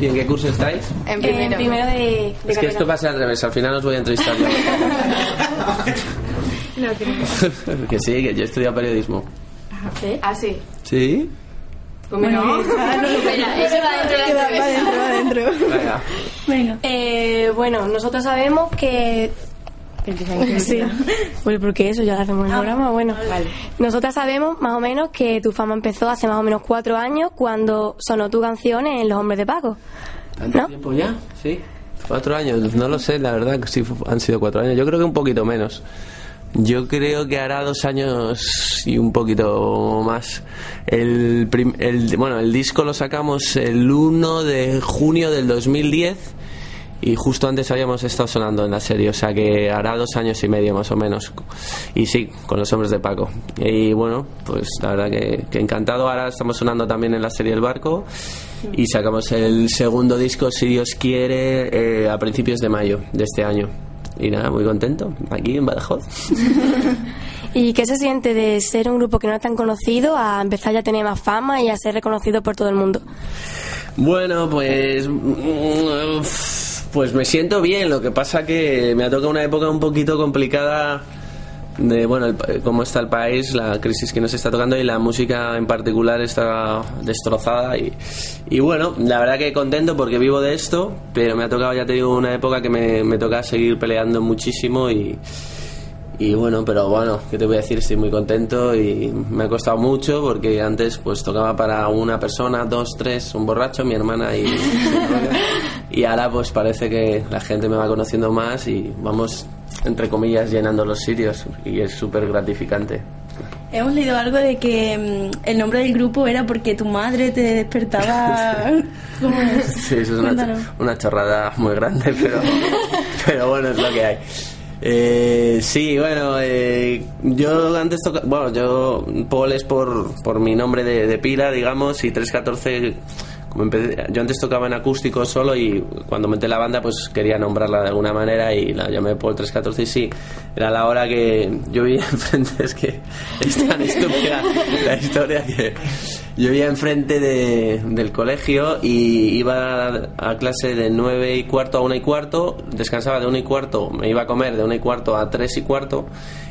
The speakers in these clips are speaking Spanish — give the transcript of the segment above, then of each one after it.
¿Y en qué curso estáis? En primero. En primero de, de Es que esto pasa al revés, al final os voy a entrevistar yo. No, creo. que sí, que yo he estudiado periodismo. ¿Sí? Ah, sí. ¿Sí? Pues menos. Espera, eso va dentro de la. Venga. Eh, bueno, nosotros sabemos que... Sí. Pues porque eso ya lo hacemos en el programa. Bueno, nosotras sabemos más o menos que tu fama empezó hace más o menos cuatro años cuando sonó tu canción en Los Hombres de Paco. ¿Tanto ¿No? tiempo ya? Sí. Cuatro años, no lo sé, la verdad que sí han sido cuatro años. Yo creo que un poquito menos. Yo creo que hará dos años y un poquito más. El, prim- el- bueno, el disco lo sacamos el 1 de junio del 2010 y justo antes habíamos estado sonando en la serie, o sea que hará dos años y medio más o menos. Y sí, con los hombres de Paco. Y bueno, pues la verdad que, que encantado. Ahora estamos sonando también en la serie El Barco y sacamos el segundo disco, si Dios quiere, eh, a principios de mayo de este año. Y nada, muy contento, aquí en Badajoz. ¿Y qué se siente de ser un grupo que no es tan conocido a empezar ya a tener más fama y a ser reconocido por todo el mundo? Bueno, pues. mm, Pues me siento bien. Lo que pasa que me ha tocado una época un poquito complicada de, bueno, el cómo está el país, la crisis que nos está tocando y la música en particular está destrozada. Y, y bueno, la verdad que contento porque vivo de esto, pero me ha tocado, ya te digo, una época que me, me toca seguir peleando muchísimo y. Y bueno, pero bueno, ¿qué te voy a decir? Estoy muy contento y me ha costado mucho porque antes pues tocaba para una persona, dos, tres, un borracho, mi hermana y y ahora pues parece que la gente me va conociendo más y vamos entre comillas llenando los sitios y es súper gratificante. Hemos leído algo de que mm, el nombre del grupo era porque tu madre te despertaba. ¿Cómo es? Sí, eso es una, una chorrada muy grande, pero, pero bueno, es lo que hay. Eh, sí, bueno, eh, yo antes toca, bueno, yo Paul es por, por mi nombre de, pila, digamos, y 314, como empecé, yo antes tocaba en acústico solo y cuando monté la banda pues quería nombrarla de alguna manera y la llamé Paul 314 y sí, era la hora que yo vivía enfrente, es que es tan estúpida la historia que yo vivía enfrente de, del colegio y iba a, a clase de 9 y cuarto a 1 y cuarto, descansaba de 1 y cuarto, me iba a comer de 1 y cuarto a 3 y cuarto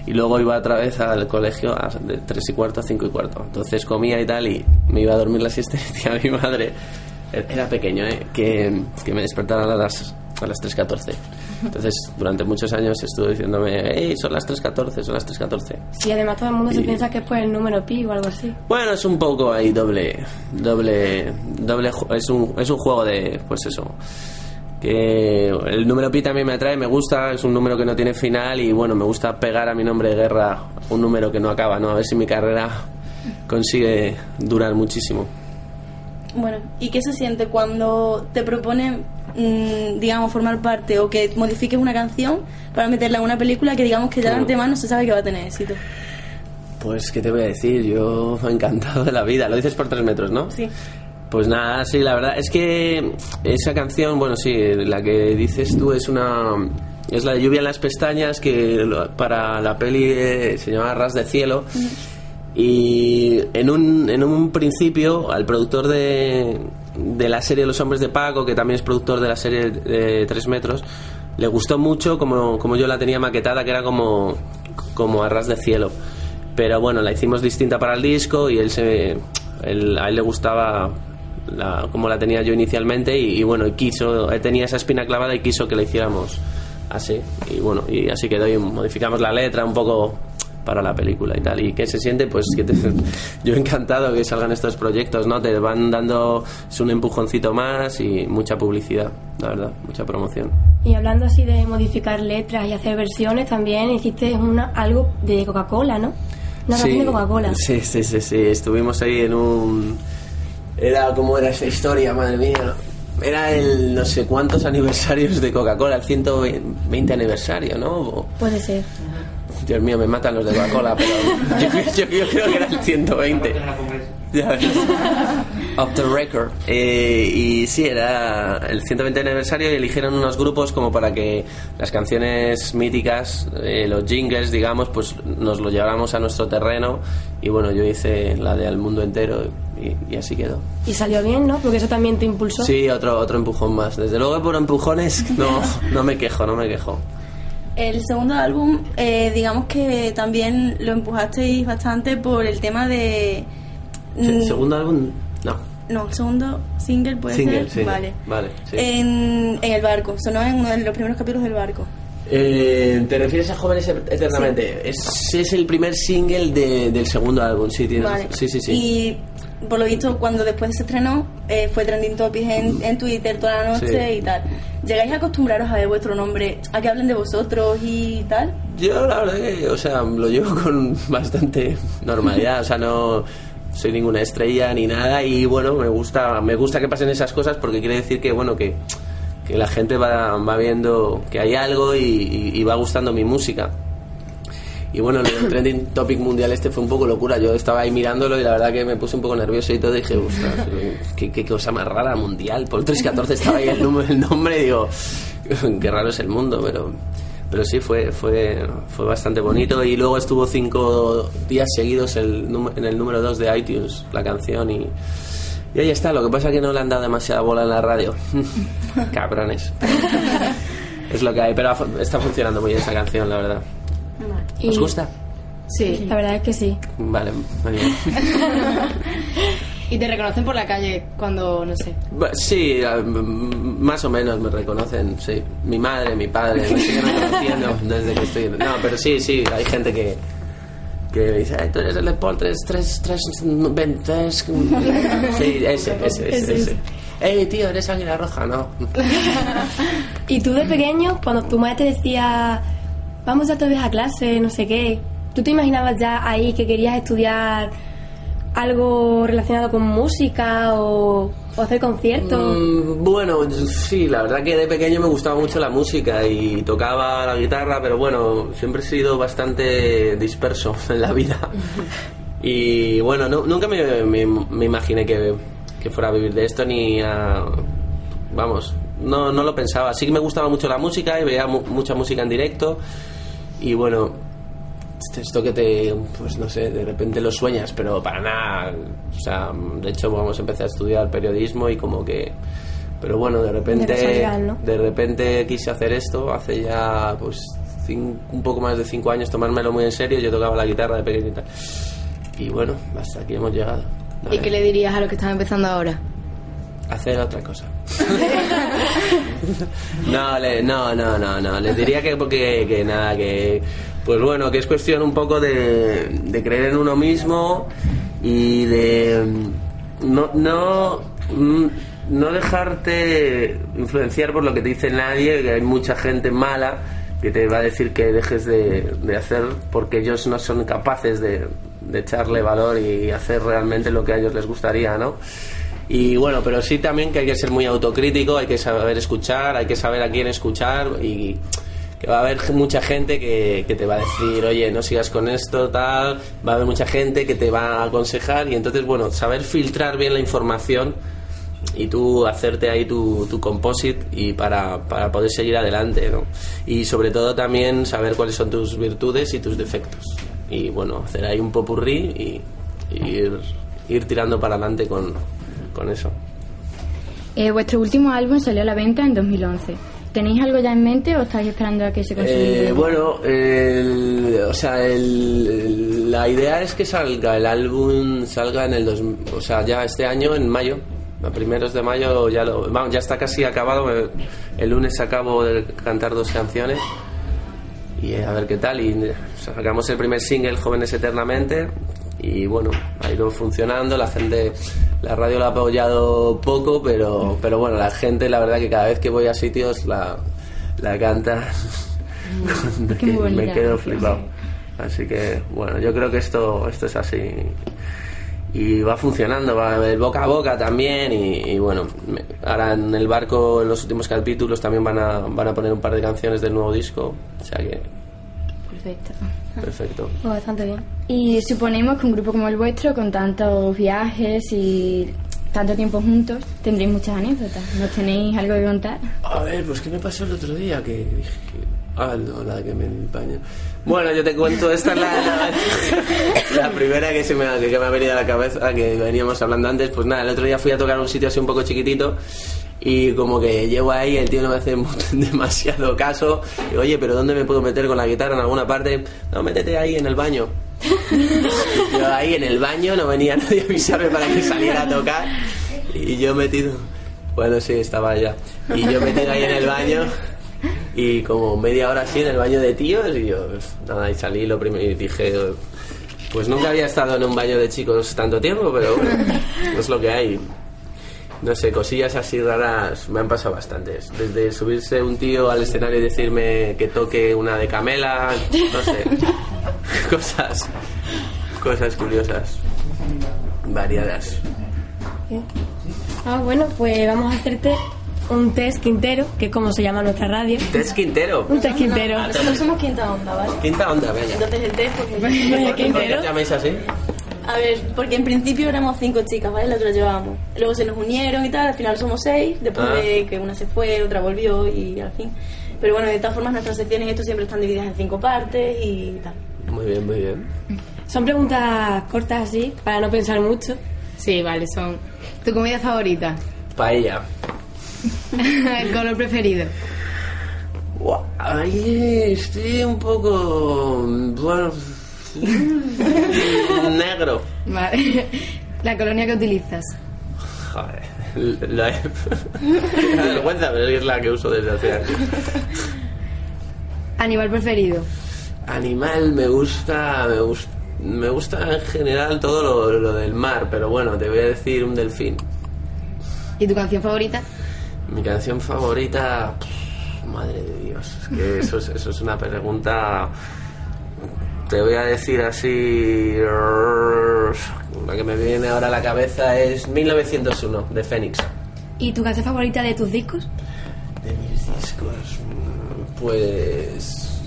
y luego iba otra vez al colegio a, de 3 y cuarto a 5 y cuarto. Entonces comía y tal y me iba a dormir la siesta y a mi madre, era pequeño, ¿eh? que, que me despertaran a las, a las 3.14. Entonces durante muchos años estuvo diciéndome, hey, son las 3.14, son las 3.14. Y además todo el mundo se piensa que es por el número pi o algo así. Bueno, es un poco ahí doble, doble, doble, es un, es un juego de, pues eso, que el número pi también me atrae, me gusta, es un número que no tiene final y bueno, me gusta pegar a mi nombre de guerra un número que no acaba, ¿no? A ver si mi carrera consigue durar muchísimo. Bueno, ¿y qué se siente cuando te proponen, mm, digamos, formar parte o que modifiques una canción para meterla en una película que digamos que ya de Mm. antemano se sabe que va a tener éxito? Pues, ¿qué te voy a decir? Yo encantado de la vida. Lo dices por tres metros, ¿no? Sí. Pues nada, sí, la verdad es que esa canción, bueno, sí, la que dices tú es una. Es la de Lluvia en las pestañas, que para la peli eh, se llama Ras de Cielo. Y en un, en un principio, al productor de, de la serie Los Hombres de Paco, que también es productor de la serie de Tres Metros, le gustó mucho como, como yo la tenía maquetada, que era como, como a ras de cielo. Pero bueno, la hicimos distinta para el disco y él se, él- a él le gustaba la, como la tenía yo inicialmente y, y bueno, quiso, él tenía esa espina clavada y quiso que la hiciéramos así. Y bueno, y así quedó y modificamos la letra un poco para la película y tal. ¿Y qué se siente? Pues que te- yo encantado que salgan estos proyectos, ¿no? Te van dando es un empujoncito más y mucha publicidad, la verdad, mucha promoción. Y hablando así de modificar letras y hacer versiones, también hiciste una, algo de Coca-Cola, ¿no? Una canción de Coca-Cola. Sí, sí, sí, sí. Estuvimos ahí en un. Era como era esa historia, madre mía. Era el no sé cuántos aniversarios de Coca-Cola, el 120 aniversario, ¿no? Puede ser. Dios mío, me matan los de Coca-Cola, pero yo, yo- yo creo que era el 120. Ya ves. Of the Record. Eh, y sí, era el 120 aniversario y eligieron unos grupos como para que las canciones míticas, eh, los jingles, digamos, pues nos lo lleváramos a nuestro terreno. Y bueno, yo hice la de Al Mundo Entero y, y así quedó. Y salió bien, ¿no? Porque eso también te impulsó. Sí, otro, otro empujón más. Desde luego por empujones no, no me quejo, no me quejo. El segundo álbum, eh, digamos que también lo empujasteis bastante por el tema de... ¿El mm, segundo álbum? No. No, el segundo single puede Single, ser. sí. Vale. Vale, sí. En, en el barco, sonó en uno de los primeros capítulos del barco. Eh, ¿Te refieres a Jóvenes Eternamente? Es, es el primer single de- del segundo álbum, sí, tienes Vale. Sí, sí, sí. Y por lo visto, cuando después se estrenó, eh, fue trending topic en, en Twitter toda la noche Sí. y tal. ¿Llegáis a acostumbraros a ver vuestro nombre, a que hablen de vosotros y tal? Yo la verdad que, o sea, lo llevo con bastante normalidad, o sea, no soy ninguna estrella ni nada y bueno, me gusta me gusta que pasen esas cosas porque quiere decir que bueno, que, que la gente va, va viendo que hay algo y, va gustando mi música. Y bueno, el trending topic mundial este fue un poco locura. Yo estaba ahí mirándolo y la verdad que me puse un poco nervioso y todo. Y dije, ostras, qué, qué cosa más rara mundial. Por 314 estaba ahí el, número, el nombre y digo, qué raro es el mundo, pero, pero sí, fue, fue, fue bastante bonito. Y luego estuvo cinco días seguidos el, en el número 2 de iTunes, la canción. Y, y ahí está. Lo que pasa es que no le han dado demasiada bola en la radio. Cabrones. es lo que hay, pero está funcionando muy bien esa canción, la verdad. Y ¿Os gusta? Sí. La verdad es que sí. Vale, muy bien. Y te reconocen por la calle cuando, no sé. Sí, más o menos me reconocen, sí. Mi madre, mi padre, me siguen reconociendo desde que estoy... No, pero sí, sí, hay gente que, que dice, "Ay, tú eres el de Paul 3, 3, 3, 20, Sí, ese, ese, ese, ese. Ey, tío, eres águila roja, ¿no? Y tú de pequeño, cuando tu madre te decía, vamos ya todos a clase, no sé qué, ¿tú te imaginabas ya ahí que querías estudiar algo relacionado con música o, o hacer conciertos? Mm, Bueno, sí, la verdad que de pequeño me gustaba mucho la música y tocaba la guitarra, pero bueno, siempre he sido bastante disperso en la vida. Y bueno, no- nunca me, me- me imaginé que, que fuera a vivir de esto ni a... Vamos, no, no lo pensaba. Sí que me gustaba mucho la música y veía mu- mucha música en directo y bueno, esto que te, pues no sé, de repente lo sueñas, pero para nada. O sea, de hecho, vamos, empecé a estudiar periodismo y como que. Pero bueno, de repente. De ¿no? de repente quise hacer esto hace ya, pues, un poco más de cinco años, tomármelo muy en serio. Yo tocaba la guitarra de pequeño y tal. Y bueno, hasta aquí hemos llegado. A ¿Y ver, qué le dirías a los que están empezando ahora? Hacer otra cosa. no, le- no, no, no, no. Les diría que, porque, que nada, que. Pues bueno, que es cuestión un poco de, creer en uno mismo y de. No, no, mm, no dejarte influenciar por lo que te dice nadie, que hay mucha gente mala que te va a decir que dejes de, de hacer porque ellos no son capaces de, de echarle valor y hacer realmente lo que a ellos les gustaría, ¿no? Y bueno, pero sí también que hay que ser muy autocrítico, hay que saber escuchar, hay que saber a quién escuchar y que va a haber mucha gente que, que te va a decir, oye, no sigas con esto, tal, va a haber mucha gente que te va a aconsejar y entonces, bueno, saber filtrar bien la información y tú hacerte ahí tu, tu composite y para, para poder seguir adelante, ¿no? Y sobre todo también saber cuáles son tus virtudes y tus defectos. Y bueno, hacer ahí un popurrí y, y ir, ir tirando para adelante con, con eso. Eh, vuestro último álbum salió a la venta en 2011. ¿Tenéis algo ya en mente o estáis esperando a que se consolide? Eh, bueno, el- o sea, el- el- la idea es que salga el álbum, salga en el dos, o sea, ya este año en mayo, a primeros de mayo ya lo, vamos, ya está casi acabado. me- el lunes acabo de cantar dos canciones y eh, a ver qué tal. Y sacamos el primer single, Jóvenes Eternamente. Y bueno, ha ido funcionando. La gente, la radio lo ha apoyado poco, pero, pero bueno, la gente, la verdad que cada vez que voy a sitios la, la canta. Qué que bonita me quedo flipado. Así que bueno, yo creo que esto, esto es así. Y va funcionando, va el boca a boca también. Y, y bueno, me- ahora en el barco, en los últimos capítulos, también van a, van a poner un par de canciones del nuevo disco. O sea que, Perfecto. perfecto. Pues bastante bien. Y suponemos que un grupo como el vuestro, con tantos viajes y tanto tiempo juntos, tendréis muchas anécdotas. ¿No tenéis algo que contar? A ver, pues ¿qué me pasó el otro día? Que dije... Ah, no, la que me baño. Bueno, yo te cuento, esta es la, la, la primera que, se me, ha- que me ha venido a la cabeza, que veníamos hablando antes. Pues nada, el otro día fui a tocar un sitio así un poco chiquitito y como que llego ahí, el tío no me hace demasiado caso. Y, Oye, pero ¿dónde me puedo meter con la guitarra? ¿En alguna parte? No, métete ahí en el baño. Yo ahí en el baño no venía nadie a avisarme para que saliera a tocar. Y yo metido. Bueno, sí, estaba ya. Y yo metido ahí en el baño. Y como media hora así en el baño de tíos. Y yo, pues, nada, y salí lo primero. Y dije, pues nunca había estado en un baño de chicos tanto tiempo, pero bueno, es lo que hay. No sé, cosillas así raras me han pasado bastantes. Desde subirse un tío al escenario y decirme que toque una de Camela, no sé. cosas, cosas curiosas, variadas. Ah, bueno, pues vamos a hacerte un test quintero, que es como se llama nuestra radio. Tess Quintero. Un test quintero. Nosotros somos quinta onda, ¿vale? Quinta onda, venga. Entonces el test, porque... ¿Por qué os llamáis así? A ver, porque en principio éramos cinco chicas, ¿vale? Las que las llevábamos. Luego se nos unieron y tal, al final somos seis, después Ah. de que una se fue, otra volvió y al fin. Pero bueno, de todas formas nuestras secciones esto siempre están divididas en cinco partes y tal. Muy bien, muy bien. Son preguntas cortas así, para no pensar mucho. Sí, vale, son. ¿Tu comida favorita? Paella. ¿El color preferido? Guau, Ahí estoy un poco. Bueno. negro. Vale. ¿La colonia que utilizas? Joder. La da vergüenza, pero es la que uso desde hace años. ¿Animal preferido? Animal me gusta. Me gusta. Me gusta en general todo lo, lo del mar, pero bueno, te voy a decir un delfín. ¿Y tu canción favorita? Mi canción favorita. madre de Dios, es que eso es, eso es una pregunta. Te voy a decir así. La que me viene ahora a la cabeza es 1901 de Fénix. ¿Y tu canción favorita de tus discos? De mis discos. mm, Pues.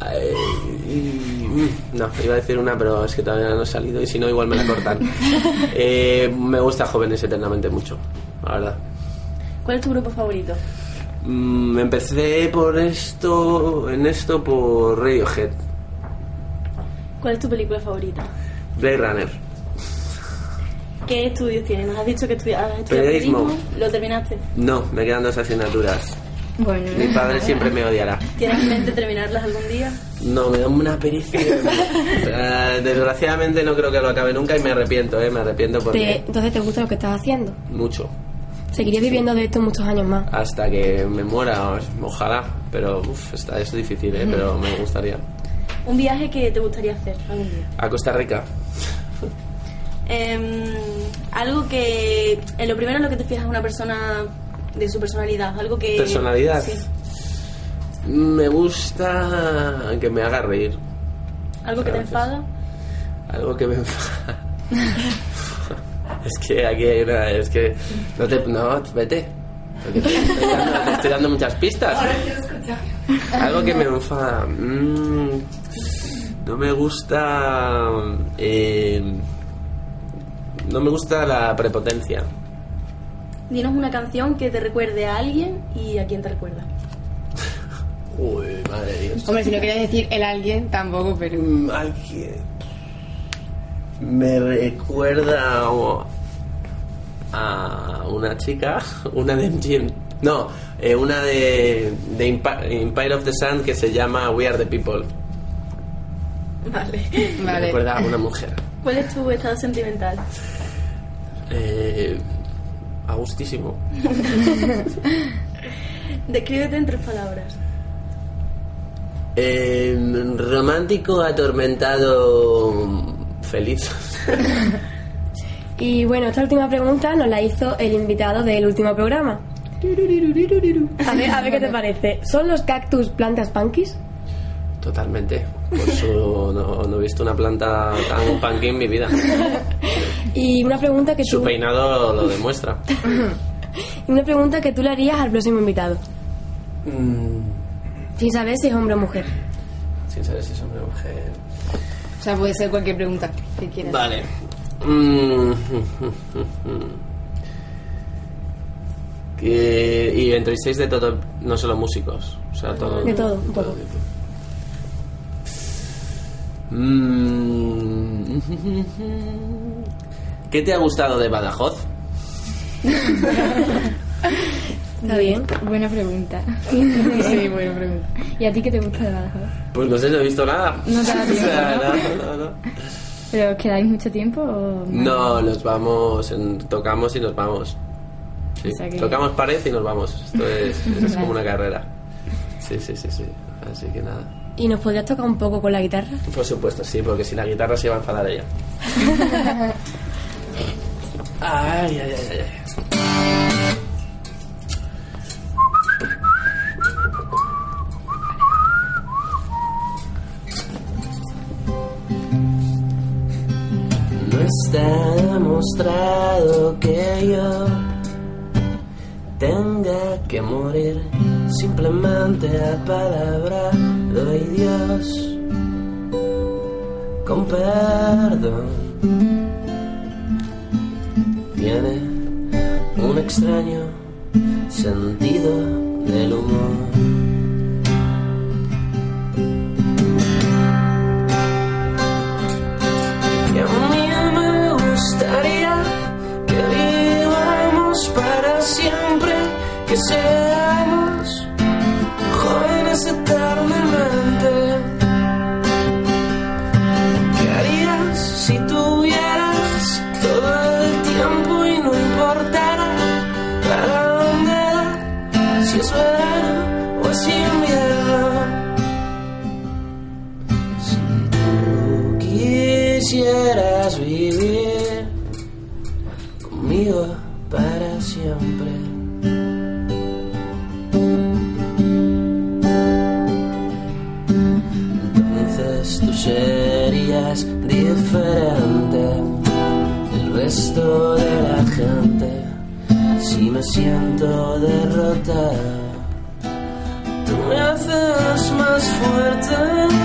mm, No, iba a decir una, pero es que todavía no ha salido y si no, igual me la cortan. Eh, me gusta Jóvenes Eternamente mucho, la verdad. ¿Cuál es tu grupo favorito? Mm, empecé por esto, en esto por Radiohead, ¿Cuál es tu película favorita? Blade Runner. ¿Qué estudios tienes? Nos has dicho que estudias Periodismo. periodismo. ¿Lo terminaste? No, me quedan dos asignaturas. Bueno, Mi padre siempre me odiará. ¿Tienes en mente terminarlas algún día? No, me da una pericia. Eh, desgraciadamente no creo que lo acabe nunca y me arrepiento, ¿eh? Me arrepiento Te- porque... entonces, ¿te gusta lo que estás haciendo? Mucho. Seguirías viviendo de esto muchos años más. Hasta que me muera, ojalá. Pero uf, está, es difícil, ¿eh? Pero me gustaría. ¿Un viaje que te gustaría hacer algún día? A Costa Rica. Em, algo que... En lo primero en lo que te fijas una persona de su personalidad. Algo que... Personalidad. Sí. Me gusta que me haga reír. Algo que te enfada. Algo que me enfada. es que aquí hay una. Es que. No te. No, vete. Porque te estoy dando, te estoy dando muchas pistas. Algo que me enfada. Mm, no me gusta. eh, no me gusta la prepotencia. Dinos una canción que te recuerde a alguien y a quién te recuerda. Uy, madre de Dios. Hombre, si no querías decir el alguien, tampoco, pero. Mm, alguien me recuerda a- una chica, una de MGM, no, eh, una de, de Empi- Empire of the Sun que se llama We Are the People. Vale. Me Vale. recuerda a una mujer. ¿Cuál es tu estado sentimental? Eh, a gustísimo. Descríbete en tres palabras. Eh, romántico, atormentado, feliz. Y bueno, esta última pregunta nos la hizo el invitado del último programa. A ver, a ver qué te parece. ¿Son los cactus plantas punkis? Totalmente. Por eso no, no he visto una planta tan punky en mi vida. Y una pregunta que Su tú, peinado lo demuestra. y una pregunta que tú le harías al próximo invitado, Mm, sin saber si es hombre o mujer. sin saber si es hombre o mujer. O sea, puede ser cualquier pregunta que quieras. Vale. Mm, Que- y entrevistéis de todo, no solo músicos, o sea, todo. De todo, un poco. tipo. Mm. ¿Qué te ha gustado de Badajoz? Está bien. Buena pregunta. sí, buena pregunta. ¿Y a ti qué te gusta de Badajoz? Pues no sé, no he visto nada. No te tiempo, O sea, ¿no? no, no. ¿Pero quedáis mucho tiempo o...? No, nos vamos, en- tocamos y nos vamos. Sí, O sea que- Tocamos pared y nos vamos. Esto es, es como una carrera. Sí, sí, sí, sí. Así que nada. ¿Y nos podrías tocar un poco con la guitarra? Por supuesto, sí, porque si la guitarra se va a enfadar ella. Ay, ay, ay, ay. No está demostrado que yo tenga que morir. Simplemente a palabra doy Dios con perdón. Tiene un extraño sentido del humor. A mí me gustaría que vivamos para siempre, que seamos para siempre. Entonces tú serías diferente del resto de la gente. Si me siento derrotado, tú me haces más fuerte.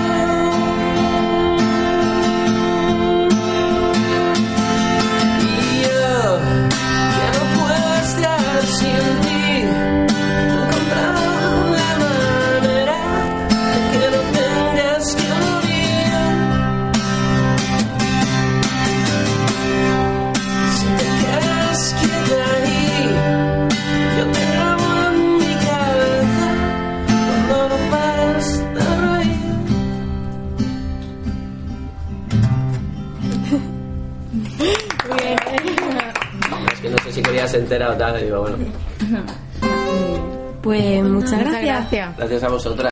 Gracias a vosotras.